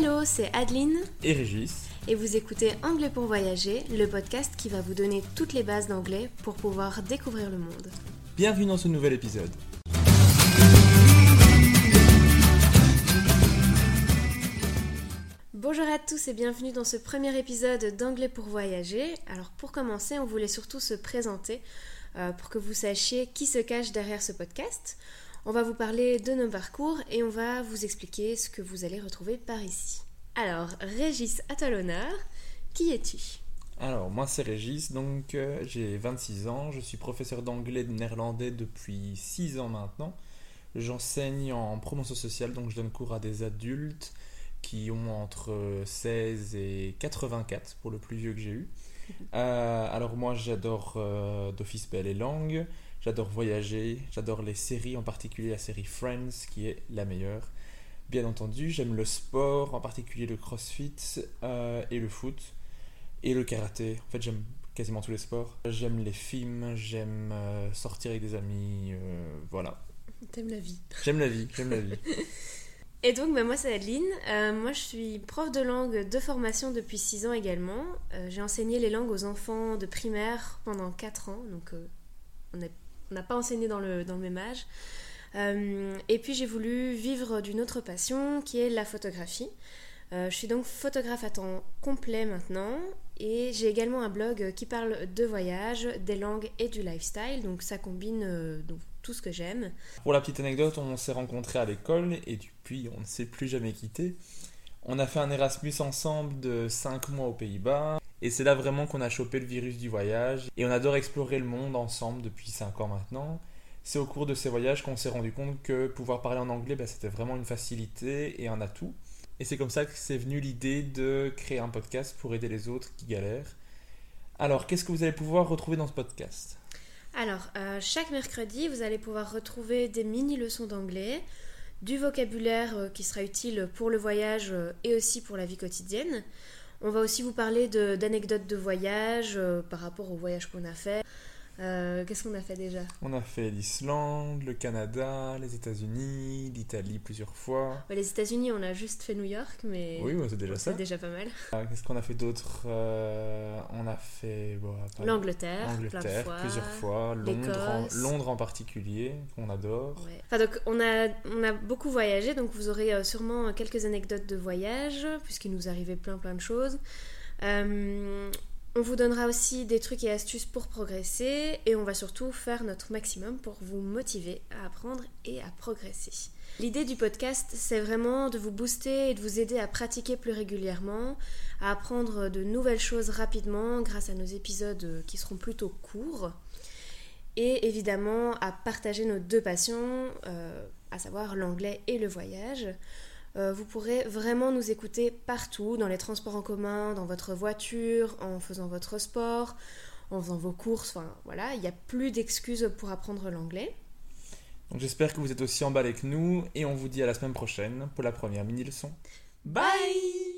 Hello, c'est Adeline et Régis. et vous écoutez Anglais pour voyager, le podcast qui va vous donner toutes les bases d'anglais pour pouvoir découvrir le monde. Bienvenue dans ce nouvel épisode. Bonjour à tous et bienvenue dans ce premier épisode d'Anglais pour voyager. Alors pour commencer, on voulait surtout se présenter euh, pour que vous sachiez qui se cache derrière ce podcast. On va vous parler de nos parcours et on va vous expliquer ce que vous allez retrouver par ici. Alors, Régis, à toi l'honneur. Qui es-tu? Alors, moi c'est Régis, donc euh, j'ai 26 ans, je suis professeur d'anglais de néerlandais depuis 6 ans maintenant. J'enseigne en promotion sociale, donc je donne cours à des adultes qui ont entre 16 et 84 pour le plus vieux que j'ai eu. Euh, alors moi j'adore euh, d'office belle et langue, j'adore voyager, j'adore les séries, en particulier la série Friends qui est la meilleure. Bien entendu, j'aime le sport, en particulier le crossfit euh, et le foot et le karaté. En fait, j'aime quasiment tous les sports. J'aime les films, j'aime euh, sortir avec des amis, euh, voilà. T'aimes la vie. J'aime la vie, j'aime la vie. Et donc, bah, moi, c'est Adeline. Euh, moi, je suis prof de langue de formation depuis 6 ans également. Euh, J'ai enseigné les langues aux enfants de primaire pendant 4 ans. Donc, euh, on n'a on n'a pas enseigné dans le, même âge. Euh, et puis, j'ai voulu vivre d'une autre passion qui est la photographie. Euh, je suis donc photographe à temps complet maintenant. Et j'ai également un blog qui parle de voyage, des langues et du lifestyle. Donc, ça combine euh, tout ce que j'aime. Pour la petite anecdote, on s'est rencontrés à l'école et depuis on ne s'est plus jamais quittés. On a fait un Erasmus ensemble de 5 mois aux Pays-Bas et c'est là vraiment qu'on a chopé le virus du voyage et on adore explorer le monde ensemble depuis 5 ans maintenant. C'est au cours de ces voyages qu'on s'est rendu compte que pouvoir parler en anglais, bah, c'était vraiment une facilité et un atout. Et c'est comme ça que c'est venu l'idée de créer un podcast pour aider les autres qui galèrent. Alors, qu'est-ce que vous allez pouvoir retrouver dans ce podcast? Alors, euh, chaque mercredi, vous allez pouvoir retrouver des mini-leçons d'anglais, du vocabulaire euh, qui sera utile pour le voyage euh, et aussi pour la vie quotidienne. On va aussi vous parler d'anecdotes de, voyage euh, par rapport au voyage qu'on a fait. Euh, Qu'est-ce qu'on a fait déjà? On a fait l'Islande, le Canada, les États-Unis, l'Italie plusieurs fois. Ouais, Les États-Unis, on a juste fait New York, mais Oui, c'est déjà ça. c'est déjà pas mal. Ah, Qu'est-ce qu'on a fait d'autre Euh, On a fait bon, L'Angleterre, plusieurs fois, Londres en. Londres en particulier, qu'on adore. Ouais. Enfin, donc, on, a, on a beaucoup voyagé, donc vous aurez euh, sûrement quelques anecdotes de voyage, puisqu'il nous arrivait plein plein de choses. Euh, on vous donnera aussi des trucs et astuces pour progresser, et on va surtout faire notre maximum pour vous motiver à apprendre et à progresser. L'idée du podcast, c'est vraiment de vous booster et de vous aider à pratiquer plus régulièrement, à apprendre de nouvelles choses rapidement grâce à nos épisodes qui seront plutôt courts et évidemment à partager nos deux passions, euh, à savoir l'anglais et le voyage. Euh, vous pourrez vraiment nous écouter partout, dans les transports en commun, dans votre voiture, en faisant votre sport, en faisant vos courses, enfin voilà, il n'y a plus d'excuses pour apprendre l'anglais. Donc j'espère que vous êtes aussi emballés que nous et on vous dit à la semaine prochaine pour la première mini leçon. Bye